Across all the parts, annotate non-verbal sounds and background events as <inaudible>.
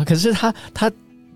啊，可是他他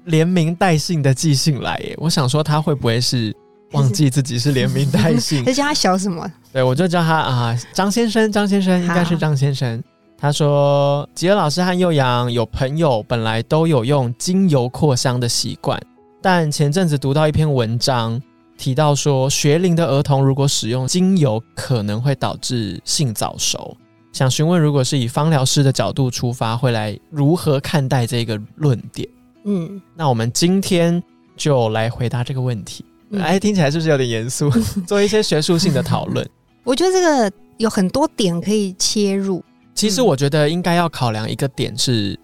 连名带姓的寄信来耶，我想说他会不会是忘记自己是连名带 <laughs> 姓？就叫他小什么？对，我就叫他啊，张先生，张先生应该是张先生。他说，吉尔老师和幼阳有朋友本来都有用精油扩香的习惯，但前阵子读到一篇文章，提到说学龄的儿童如果使用精油，可能会导致性早熟。想询问，如果是以芳疗师的角度出发，会来如何看待这个论点？嗯，那我们今天就来回答这个问题。哎，听起来是不是有点严肃？<laughs> 做一些学术性的讨论。我觉得这个有很多点可以切入。其实我觉得应该要考量一个点是，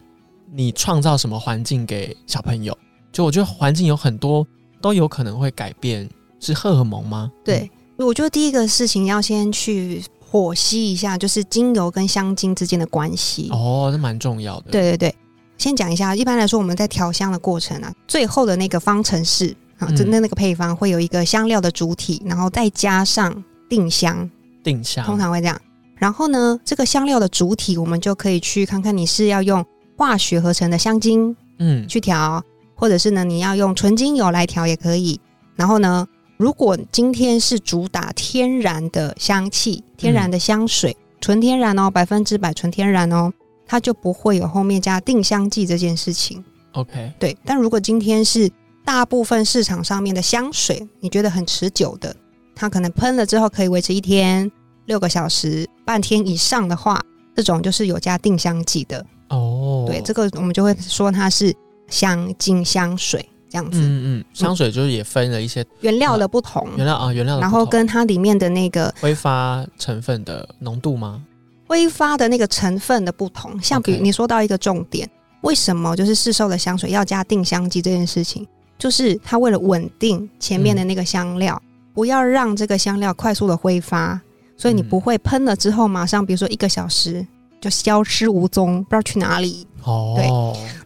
你创造什么环境给小朋友。就我觉得环境有很多都有可能会改变，是荷尔蒙吗？对，我觉得第一个事情要先去。剖析一下，就是精油跟香精之间的关系哦，这蛮重要的。对对对，先讲一下，一般来说我们在调香的过程啊，最后的那个方程式啊，真的那个配方会有一个香料的主体，然后再加上定香，定香通常会这样。然后呢，这个香料的主体，我们就可以去看看你是要用化学合成的香精，嗯，去调，或者是呢你要用纯精油来调也可以。然后呢。如果今天是主打天然的香气、天然的香水，纯天然哦，百分之百纯天然哦，它就不会有后面加定香剂这件事情。OK，对。但如果今天是大部分市场上面的香水，你觉得很持久的，它可能喷了之后可以维持一天、六个小时、半天以上的话，这种就是有加定香剂的哦。对，这个我们就会说它是香精香水。这样子，嗯嗯，香水就是也分了一些原料的不同，原料啊，原料，然后跟它里面的那个挥发成分的浓度吗？挥发的那个成分的不同，像比如你说到一个重点，为什么就是市售的香水要加定香剂这件事情，就是它为了稳定前面的那个香料，不要让这个香料快速的挥发，所以你不会喷了之后马上，比如说一个小时。就消失无踪，不知道去哪里。哦，对，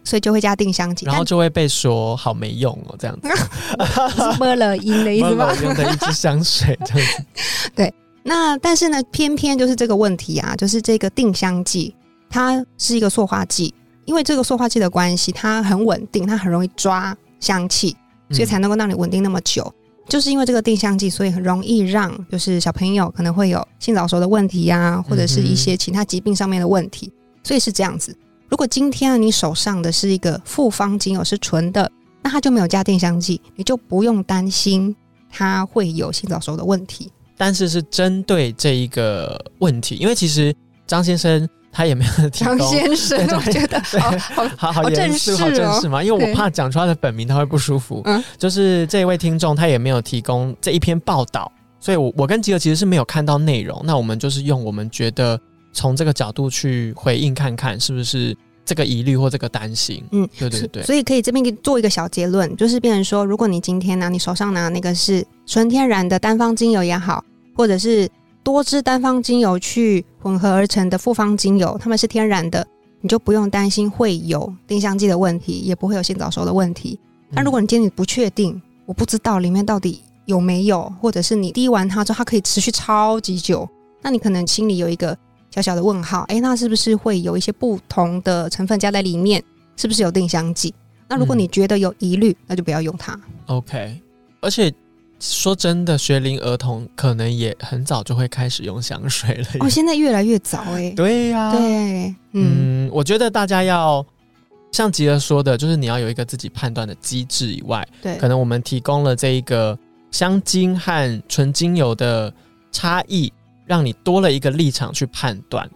所以就会加定香剂，然后就会被说好没用哦，这样子。<laughs> 摸了音的意思吗？用的一支香水这样子。<laughs> 对，那但是呢，偏偏就是这个问题啊，就是这个定香剂，它是一个塑化剂，因为这个塑化剂的关系，它很稳定，它很容易抓香气，所以才能够让你稳定那么久。就是因为这个定香剂，所以很容易让就是小朋友可能会有性早熟的问题呀，或者是一些其他疾病上面的问题，所以是这样子。如果今天你手上的是一个复方精油是纯的，那它就没有加定香剂，你就不用担心它会有性早熟的问题。但是是针对这一个问题，因为其实张先生。他也没有提供。张先生，我觉得 <laughs> 好 <laughs> 好严肃、好正式嘛，因为我怕讲出他的本名他会不舒服。嗯，就是这一位听众他也没有提供这一篇报道，所以我我跟吉尔其实是没有看到内容。那我们就是用我们觉得从这个角度去回应看看，是不是这个疑虑或这个担心？嗯，对对对。所以可以这边做一个小结论，就是变成说，如果你今天呢，你手上拿那个是纯天然的单方精油也好，或者是。多支单方精油去混合而成的复方精油，它们是天然的，你就不用担心会有定香剂的问题，也不会有性早熟的问题。但如果你今天你不确定，我不知道里面到底有没有，或者是你滴完它之后它可以持续超级久，那你可能心里有一个小小的问号，诶，那是不是会有一些不同的成分加在里面？是不是有定香剂？那如果你觉得有疑虑，那就不要用它。OK，而且。说真的，学龄儿童可能也很早就会开始用香水了。哦，现在越来越早哎。<laughs> 对呀，对，嗯，我觉得大家要像吉儿说的，就是你要有一个自己判断的机制以外，对，可能我们提供了这一个香精和纯精油的差异，让你多了一个立场去判断。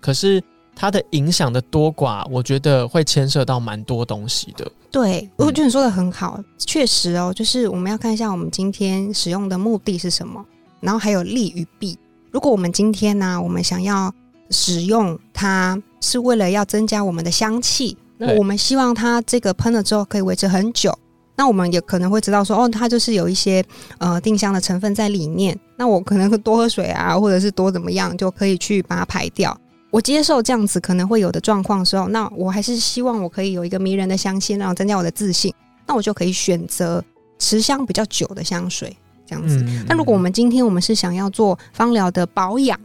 可是。它的影响的多寡，我觉得会牵涉到蛮多东西的。对，我觉得你说的很好，确实哦，就是我们要看一下我们今天使用的目的是什么，然后还有利与弊。如果我们今天呢，我们想要使用它是为了要增加我们的香气，那我们希望它这个喷了之后可以维持很久。那我们也可能会知道说，哦，它就是有一些呃定香的成分在里面。那我可能多喝水啊，或者是多怎么样，就可以去把它排掉。我接受这样子可能会有的状况的时候，那我还是希望我可以有一个迷人的香气，然后增加我的自信。那我就可以选择持香比较久的香水，这样子。那如果我们今天我们是想要做芳疗的保养，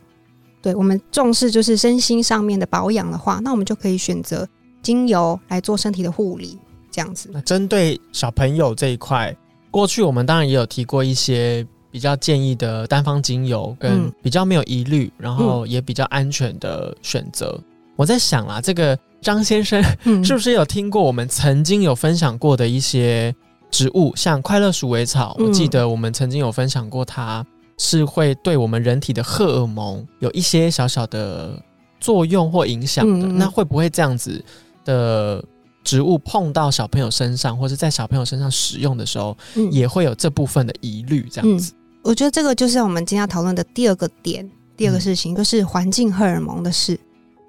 对我们重视就是身心上面的保养的话，那我们就可以选择精油来做身体的护理。这样子，那针对小朋友这一块，过去我们当然也有提过一些比较建议的单方精油，跟比较没有疑虑，然后也比较安全的选择。我在想啦，这个张先生是不是有听过我们曾经有分享过的一些植物，像快乐鼠尾草？我记得我们曾经有分享过，它是会对我们人体的荷尔蒙有一些小小的作用或影响的。那会不会这样子的？植物碰到小朋友身上，或者在小朋友身上使用的时候，也会有这部分的疑虑。这样子，我觉得这个就是我们今天要讨论的第二个点，第二个事情就是环境荷尔蒙的事。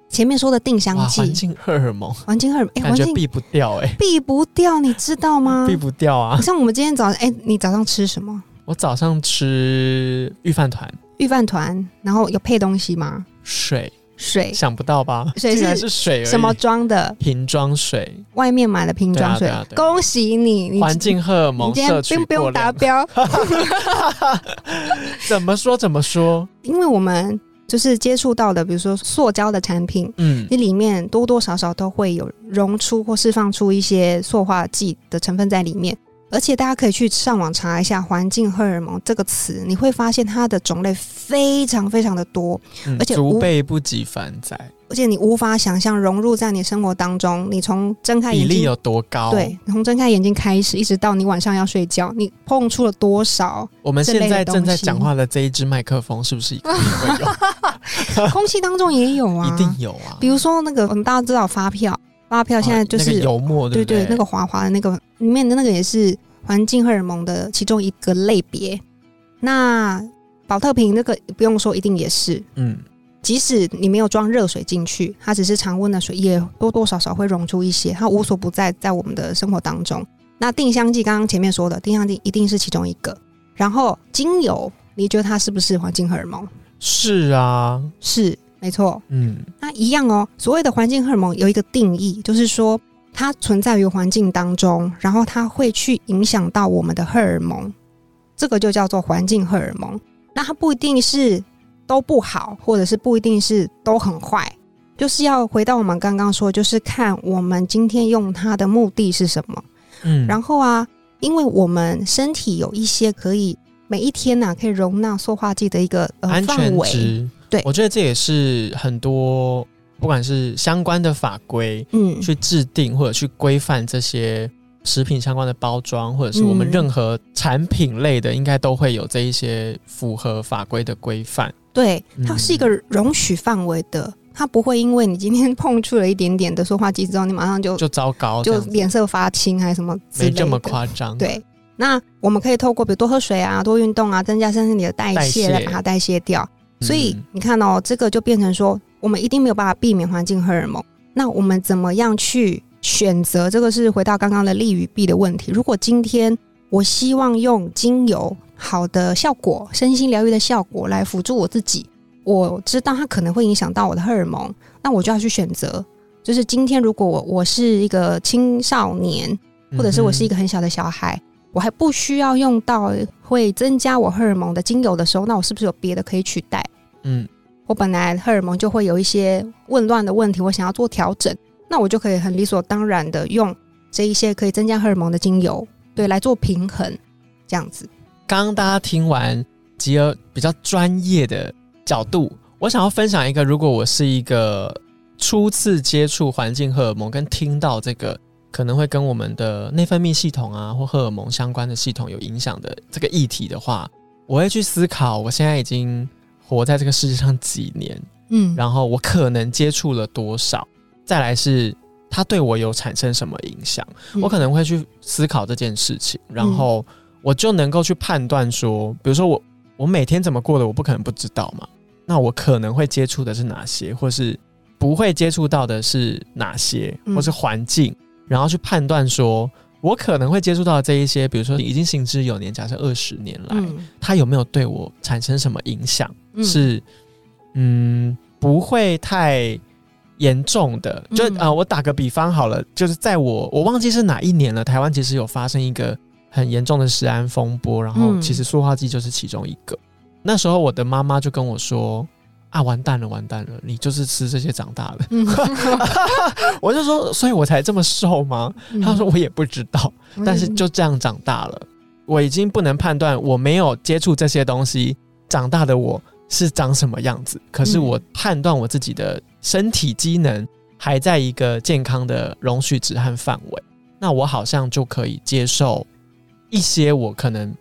前面说的定香剂，环境荷尔蒙，环境荷尔蒙，感觉避不掉哎，避不掉，你知道吗？避不掉啊！像我们今天早上，哎，你早上吃什么？我早上吃御饭团，御饭团，然后有配东西吗？水。水想不到吧？水是水，什么装的？瓶装水，外面买的瓶装水。恭喜你，环境荷尔蒙摄取不用达标。<laughs> 怎么说怎么说？因为我们就是接触到的，比如说塑胶的产品，嗯，你里面多多少少都会有溶出或释放出一些塑化剂的成分在里面。而且大家可以去上网查一下“环境荷尔蒙”这个词，你会发现它的种类非常非常的多，而且足辈不及凡载。而且你无法想象融入在你生活当中，你从睁开眼睛比例有多高？对，从睁开眼睛开始，一直到你晚上要睡觉，你碰触了多少？我们现在正在讲话的这一支麦克风，是不是一定会有？<laughs> 空气当中也有啊，一定有啊。比如说那个，我们大家知道发票。发票现在就是油墨，对对，那个滑滑的那个里面的那个也是环境荷尔蒙的其中一个类别。那保特瓶那个不用说，一定也是。嗯，即使你没有装热水进去，它只是常温的水，也多多少少会溶出一些，它无所不在在我们的生活当中。那定香剂刚刚前面说的定香剂一定是其中一个。然后精油，你觉得它是不是环境荷尔蒙？是啊，是。没错，嗯，那一样哦。所谓的环境荷尔蒙有一个定义，就是说它存在于环境当中，然后它会去影响到我们的荷尔蒙，这个就叫做环境荷尔蒙。那它不一定是都不好，或者是不一定是都很坏，就是要回到我们刚刚说，就是看我们今天用它的目的是什么。嗯，然后啊，因为我们身体有一些可以每一天呐可以容纳塑化剂的一个呃范围。对，我觉得这也是很多不管是相关的法规，嗯，去制定或者去规范这些食品相关的包装，或者是我们任何产品类的，应该都会有这一些符合法规的规范。对，它是一个容许范围的，它不会因为你今天碰触了一点点的塑化剂之后，你马上就就糟糕，就脸色发青还是什么？没这么夸张。对，那我们可以透过比如多喝水啊、多运动啊，增加身体的代谢，来把它代谢掉。所以你看哦，这个就变成说，我们一定没有办法避免环境荷尔蒙。那我们怎么样去选择？这个是回到刚刚的利与弊的问题。如果今天我希望用精油好的效果、身心疗愈的效果来辅助我自己，我知道它可能会影响到我的荷尔蒙，那我就要去选择。就是今天，如果我我是一个青少年，或者是我是一个很小的小孩。我还不需要用到会增加我荷尔蒙的精油的时候，那我是不是有别的可以取代？嗯，我本来荷尔蒙就会有一些紊乱的问题，我想要做调整，那我就可以很理所当然的用这一些可以增加荷尔蒙的精油，对，来做平衡，这样子。刚刚大家听完吉尔比较专业的角度，我想要分享一个，如果我是一个初次接触环境荷尔蒙，跟听到这个。可能会跟我们的内分泌系统啊，或荷尔蒙相关的系统有影响的这个议题的话，我会去思考，我现在已经活在这个世界上几年，嗯，然后我可能接触了多少，再来是它对我有产生什么影响，我可能会去思考这件事情，然后我就能够去判断说，比如说我我每天怎么过的，我不可能不知道嘛，那我可能会接触的是哪些，或是。不会接触到的是哪些，嗯或是环境，然后去判断说，我可能会接触到这一些，比如说已经行之有年，假设二十年来，嗯它有没有对我产生什么影响？嗯是嗯，不会太严重的。就嗯啊、呃我打个比方好了，就是在我我忘记是哪一年了，台湾其实有发生一个很严重的食安风波，然后嗯其实塑化剂就是其中一个。那时候我的妈妈就跟我说。啊，完蛋了，完蛋了！你就是吃这些长大的，嗯 <laughs> 我就说，所以我才这么瘦吗？嗯她说我也不知道，但是就这样长大了。我已经不能判断，我没有接触这些东西长大的我是长什么样子。可是嗯我判断我自己的身体机能还在一个健康的容许值和范围，那我好像就可以接受一些我可能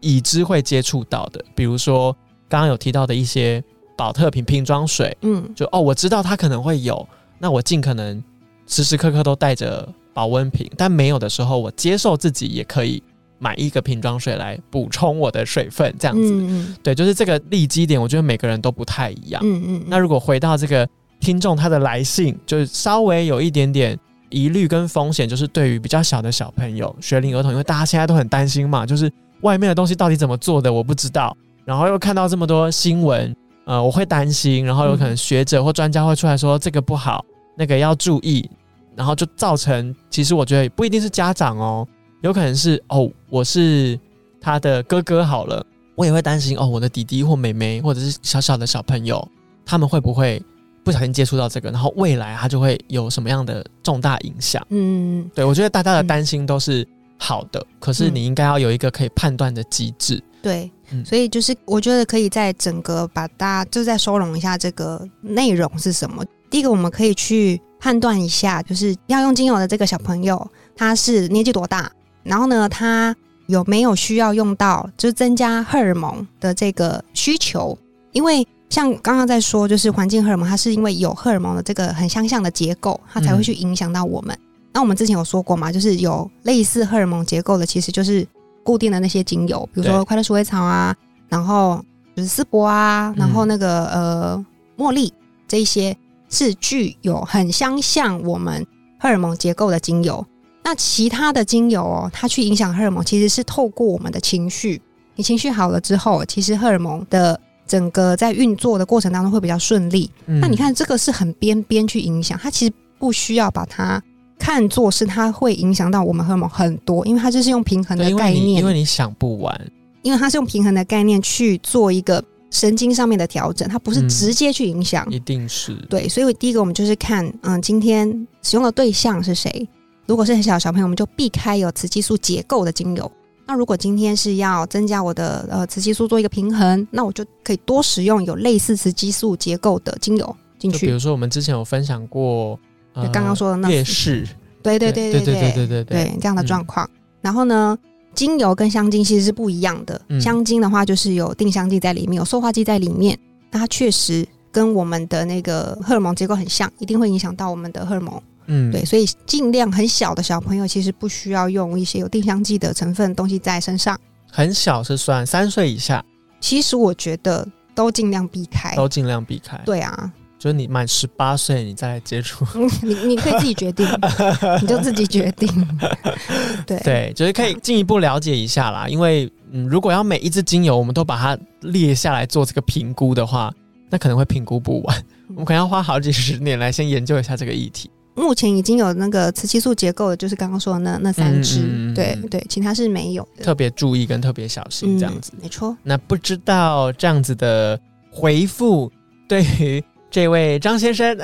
已知会接触到的，比如说刚刚有提到的一些保特瓶瓶装水，嗯就哦，我知道它可能会有，那我尽可能时时刻刻都带着保温瓶，但没有的时候，我接受自己也可以买一个瓶装水来补充我的水分，这样子。嗯对，就是这个利基点，我觉得每个人都不太一样。嗯嗯，那如果回到这个听众他的来信，就是稍微有一点点疑虑跟风险，就是对于比较小的小朋友、学龄儿童，因为大家现在都很担心嘛，就是外面的东西到底怎么做的，我不知道。然后又看到这么多新闻，呃，我会担心，然后有可能学者或专家会出来说这个不好，那个要注意，然后就造成，其实我觉得不一定是家长哦，有可能是哦，我是他的哥哥好了，我也会担心哦，我的弟弟或妹妹或者是小小的小朋友，他们会不会不小心接触到这个，然后未来他就会有什么样的重大影响？嗯对我觉得大家的担心都是好的，可是你应该要有一个可以判断的机制。对嗯，所以就是我觉得可以在整个把大家就再收拢一下这个内容是什么。第一个，我们可以去判断一下，就是要用精油的这个小朋友，他是年纪多大，然后呢，它有没有需要用到就是增加荷尔蒙的这个需求？因为像刚刚在说，就是环境荷尔蒙，它是因为有荷尔蒙的这个很相像的结构，它才会去影响到我们。那我们之前有说过嘛，就是有类似荷尔蒙结构的，其实就是固定的那些精油，比如说快乐鼠尾草啊，然后就是丝柏啊，然后那个、呃茉莉这一些是具有很相像我们荷尔蒙结构的精油。那其他的精油哦，它去影响荷尔蒙，其实是透过我们的情绪。你情绪好了之后，其实荷尔蒙的整个在运作的过程当中会比较顺利。嗯那你看，这个是很边边去影响，它其实不需要把它看作是它会影响到我们荷尔蒙很多，因为它就是用平衡，的概念，因为你想不完，因为它是用平衡的概念去做一个神经上面的调整，它不是嗯直接去影响。一定是对，所以第一个我们就是看，嗯，今天使用的对象是谁。如果是很小的小朋友，我们就避开有雌激素结构的精油。那如果今天是要增加我的呃雌激素做一个平衡，那我就可以多使用有类似雌激素结构的精油进去。比如说我们之前有分享过，刚刚说的那月事，对对对对对对对对对这样的状况。然后呢，精油跟香精其实是不一样的。嗯香精的话，就是有定香剂在里面，有塑化剂在里面，那它确实跟我们的那个荷尔蒙结构很像，一定会影响到我们的荷尔蒙。嗯，对，所以尽量很小的小朋友其实不需要用一些有定香剂的成分的东西在身上。很小是算三岁以下其实我觉得都尽量避开。都尽量避开。，对啊，就是你满十八岁你再来接触，嗯你你可以自己决定，<laughs> 你就自己决定。<laughs> 对对，就是可以进一步了解一下啦。因为嗯，如果要每一支精油我们都把它列下来做这个评估的话，那可能会评估不完，我们可能要花好几十年来先研究一下这个议题。目前已经有那个雌激素结构的，就是刚刚说的那那三支，嗯嗯嗯嗯对对，其他是没有的。特别注意跟特别小心这样子。嗯、没错。那不知道这样子的回复对于这位张先生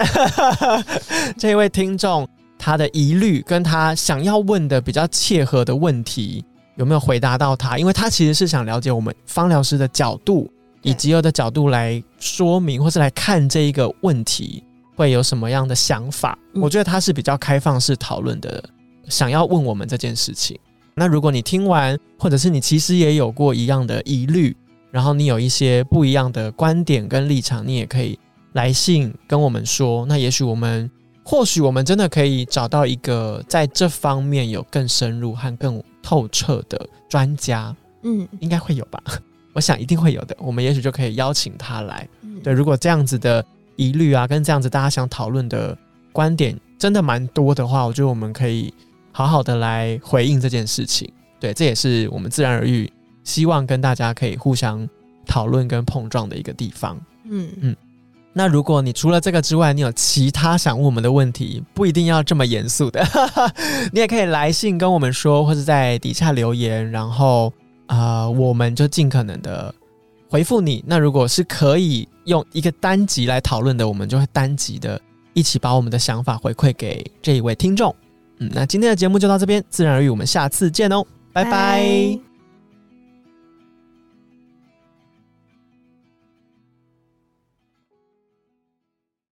<laughs> 这位听众他的疑虑跟他想要问的比较切合的问题有没有回答到他？因为他其实是想了解我们芳疗师的角度，以及有的角度来说明或是来看这一个问题会有什么样的想法。嗯我觉得他是比较开放式讨论的，想要问我们这件事情。那如果你听完，或者是你其实也有过一样的疑虑，然后你有一些不一样的观点跟立场，你也可以来信跟我们说。那也许我们，或许我们真的可以找到一个在这方面有更深入和更透彻的专家，嗯，应该会有吧？<laughs> 我想一定会有的。我们也许就可以邀请他来。嗯对，如果这样子的疑虑啊，跟这样子大家想讨论的观点真的蛮多的话，我觉得我们可以好好的来回应这件事情。对，这也是我们自然而愈希望跟大家可以互相讨论跟碰撞的一个地方。嗯嗯。那如果你除了这个之外，你有其他想问我们的问题，不一定要这么严肃的，<laughs> 你也可以来信跟我们说，或者在底下留言，然后啊，我们就尽可能的回复你。那如果是可以用一个单集来讨论的，我们就会单集的一起把我们的想法回馈给这一位听众。嗯，那今天的节目就到这边，自然而语，我们下次见哦，拜拜。